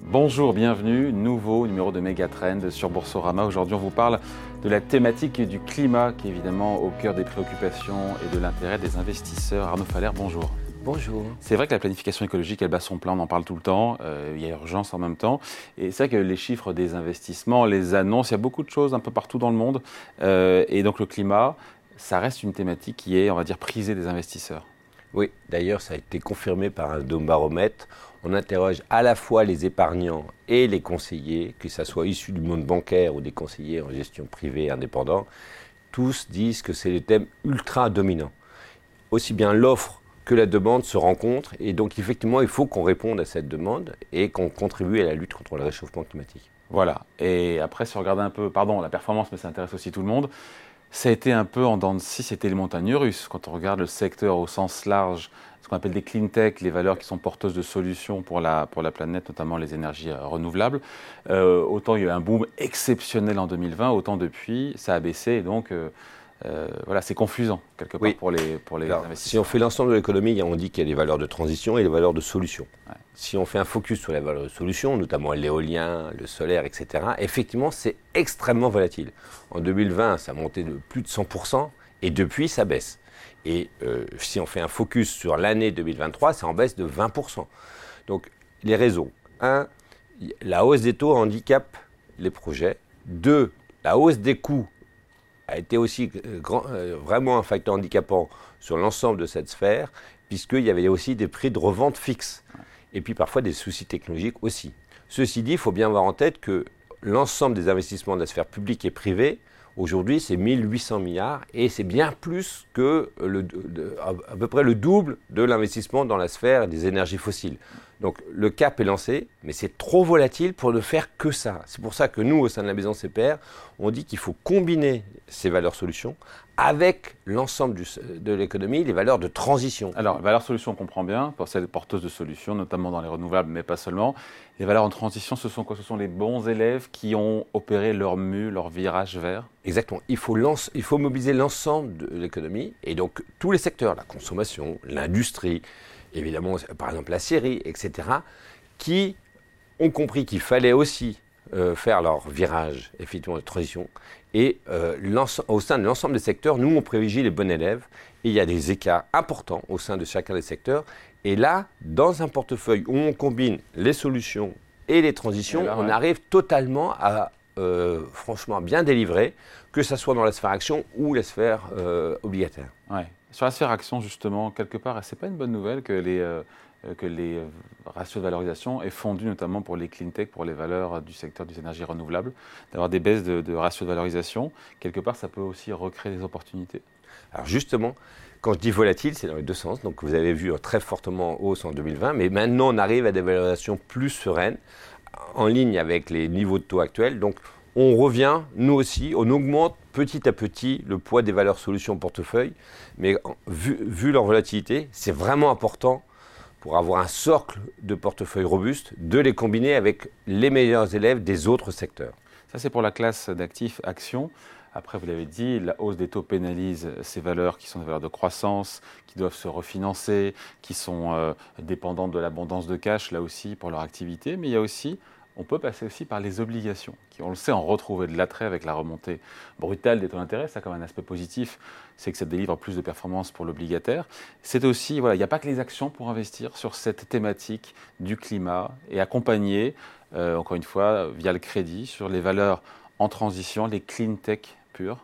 Bonjour, bienvenue, nouveau numéro de Megatrend sur Boursorama. Aujourd'hui, on vous parle de la thématique du climat qui est évidemment au cœur des préoccupations et de l'intérêt des investisseurs. Arnaud Faller, bonjour. Bonjour. C'est vrai que la planification écologique, elle bat son plein, on en parle tout le temps, euh, il y a urgence en même temps. Et c'est vrai que les chiffres des investissements, les annonces, il y a beaucoup de choses un peu partout dans le monde. Euh, et donc le climat, ça reste une thématique qui est, on va dire, prisée des investisseurs. Oui, d'ailleurs, ça a été confirmé par un dôme baromètre. On interroge à la fois les épargnants et les conseillers, que ce soit issus du monde bancaire ou des conseillers en gestion privée indépendants. Tous disent que c'est le thème ultra dominant. Aussi bien l'offre que la demande se rencontrent. Et donc, effectivement, il faut qu'on réponde à cette demande et qu'on contribue à la lutte contre le réchauffement climatique. Voilà. Et après, si on regarde un peu, pardon, la performance, mais ça intéresse aussi tout le monde, ça a été un peu en dents de scie, c'était les montagnes russes. Quand on regarde le secteur au sens large, ce qu'on appelle des clean tech, les valeurs qui sont porteuses de solutions pour la, pour la planète, notamment les énergies euh, renouvelables, euh, autant il y a eu un boom exceptionnel en 2020, autant depuis, ça a baissé. Et donc, euh, euh, voilà, c'est confusant quelque part pour les, pour les investisseurs. Si on fait l'ensemble de l'économie, on dit qu'il y a des valeurs de transition et des valeurs de solution. Si on fait un focus sur les valeurs de solution, notamment l'éolien, le solaire, etc., effectivement, c'est extrêmement volatile. En 2020, ça a monté de plus de 100%, et depuis, ça baisse. Et euh, si on fait un focus sur l'année 2023, c'est en baisse de 20%. Donc, les raisons. Un, la hausse des taux handicape les projets. Deux, la hausse des coûts a été aussi euh, euh, vraiment un facteur handicapant sur l'ensemble de cette sphère, puisqu'il y avait aussi des prix de revente fixes, et puis parfois des soucis technologiques aussi. Ceci dit, il faut bien avoir en tête que l'ensemble des investissements de la sphère publique et privée, aujourd'hui, c'est 1800 milliards, et c'est bien plus que le, à peu près le double de l'investissement dans la sphère des énergies fossiles. Donc le cap est lancé, mais c'est trop volatile pour ne faire que ça. C'est pour ça que nous, au sein de la maison CPR, on dit qu'il faut combiner ces valeurs solutions avec l'ensemble de l'économie, les valeurs de transition. Alors, valeurs solutions, on comprend bien, pour celles porteuses de solutions, notamment dans les renouvelables, mais pas seulement. Les valeurs en transition, ce sont quoi? Ce sont les bons élèves qui ont opéré leur mue, leur virage vert? Exactement. Il faut, il faut mobiliser l'ensemble de l'économie, et donc tous les secteurs, la consommation, l'industrie, évidemment, par exemple la série, etc., qui ont compris qu'il fallait aussi euh, faire leur virage, effectivement, de transition. Et euh, au sein de l'ensemble des secteurs, nous, on privilégie les bons élèves. Et il y a des écarts importants au sein de chacun des secteurs. Et là, dans un portefeuille où on combine les solutions et les transitions, on arrive totalement à, euh, franchement, bien délivrer, que ce soit dans la sphère action ou la sphère obligataire. Ouais. Sur la sphère action, justement, quelque part, c'est pas une bonne nouvelle que les, euh, que les euh, ratios de valorisation aient fondu, notamment pour les clean tech, pour les valeurs du secteur des énergies renouvelables, d'avoir des baisses de, ratios de valorisation. Quelque part, ça peut aussi recréer des opportunités. Alors justement, quand je dis volatile, c'est dans les deux sens. Donc vous avez vu très fortement hausse en 2020, mais maintenant on arrive à des valorisations plus sereines, en ligne avec les niveaux de taux actuels. Donc on revient, nous aussi, on augmente petit à petit le poids des valeurs solutions portefeuille, mais vu, leur volatilité, c'est vraiment important pour avoir un socle de portefeuille robuste, de les combiner avec les meilleurs élèves des autres secteurs. Ça, c'est pour la classe d'actifs actions. Après, vous l'avez dit, la hausse des taux pénalise ces valeurs qui sont des valeurs de croissance, qui doivent se refinancer, qui sont euh, dépendantes de l'abondance de cash, là aussi, pour leur activité. Mais il y a aussi on peut passer aussi par les obligations, qui, on le sait, ont retrouvé de l'attrait avec la remontée brutale des taux d'intérêt. Ça, comme un aspect positif, c'est que ça délivre plus de performances pour l'obligataire. C'est aussi, voilà, il n'y a pas que les actions pour investir sur cette thématique du climat et accompagner, euh, encore une fois, via le crédit, sur les valeurs en transition, les clean tech pures.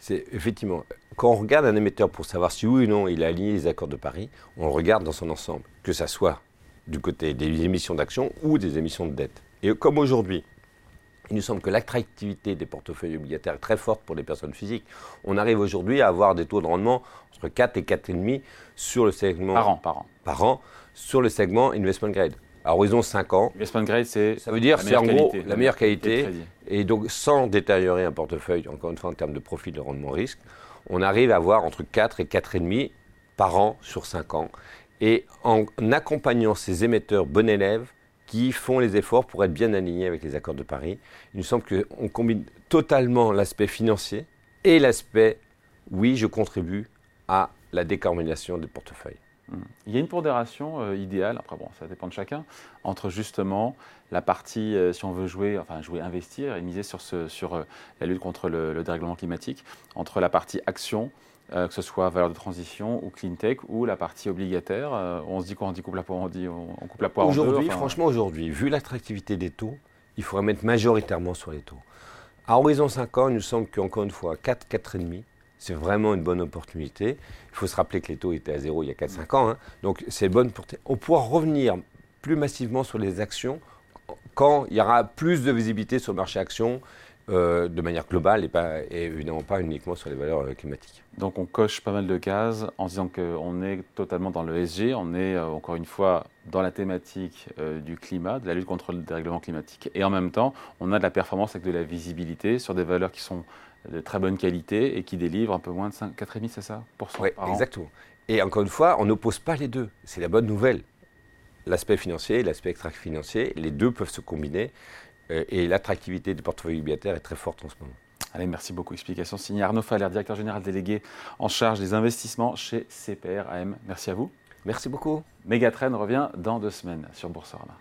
C'est effectivement, quand on regarde un émetteur pour savoir si oui ou non il a aligné les accords de Paris, on le regarde dans son ensemble, que ça soit du côté des émissions d'actions ou des émissions de dette. Et comme aujourd'hui, il nous semble que l'attractivité des portefeuilles obligataires est très forte pour les personnes physiques. On arrive aujourd'hui à avoir des taux de rendement entre 4 et 4,5 sur le segment. Par an, par an. Par an, sur le segment investment grade. À horizon 5 ans. Investment grade, c'est. Ça veut dire, c'est en gros la meilleure qualité. Et donc, sans détériorer un portefeuille, encore une fois, en termes de profit de rendement risque, on arrive à avoir entre 4 et 4,5 par an sur 5 ans. Et en accompagnant ces émetteurs bon élèves, qui font les efforts pour être bien alignés avec les accords de Paris. Il nous semble qu'on combine totalement l'aspect financier et l'aspect, oui, je contribue à la décarbonation des portefeuilles. Hmm. Il y a une pondération euh, idéale, après bon, ça dépend de chacun, entre justement la partie, euh, si on veut jouer, enfin jouer, investir et miser sur, sur euh, la lutte contre le, dérèglement climatique, entre la partie action, que ce soit valeur de transition ou clean tech, ou la partie obligataire. on se dit quoi On dit coupe la poire, on dit on, coupe la poire Aujourd'hui, franchement, aujourd'hui, vu l'attractivité des taux, il faudrait mettre majoritairement sur les taux. À horizon 5 ans, il nous semble qu'encore une fois, 4, 4,5, c'est vraiment une bonne opportunité. Il faut se rappeler que les taux étaient à zéro il y a 4-5 ans. Hein. Donc c'est bonne pour... On pourra revenir plus massivement sur les actions quand il y aura plus de visibilité sur le marché actions euh, de manière globale et, pas, évidemment pas uniquement sur les valeurs euh, climatiques. Donc on coche pas mal de cases en disant qu'on est totalement dans le SG, on est euh, encore une fois dans la thématique du climat, de la lutte contre le dérèglement climatique, et en même temps on a de la performance avec de la visibilité sur des valeurs qui sont de très bonne qualité et qui délivrent un peu moins de 4,5, c'est ça Oui, exactement. Et encore une fois, on n'oppose pas les deux. C'est la bonne nouvelle. L'aspect financier, l'aspect extra-financier, les deux peuvent se combiner. Euh, et l'attractivité du portefeuille obligataire est très forte en ce moment. Allez, merci beaucoup. Explication signée Arnaud Faller, directeur général délégué en charge des investissements chez CPR Merci à vous. Merci beaucoup. Megatrend revient dans deux semaines sur Boursorama.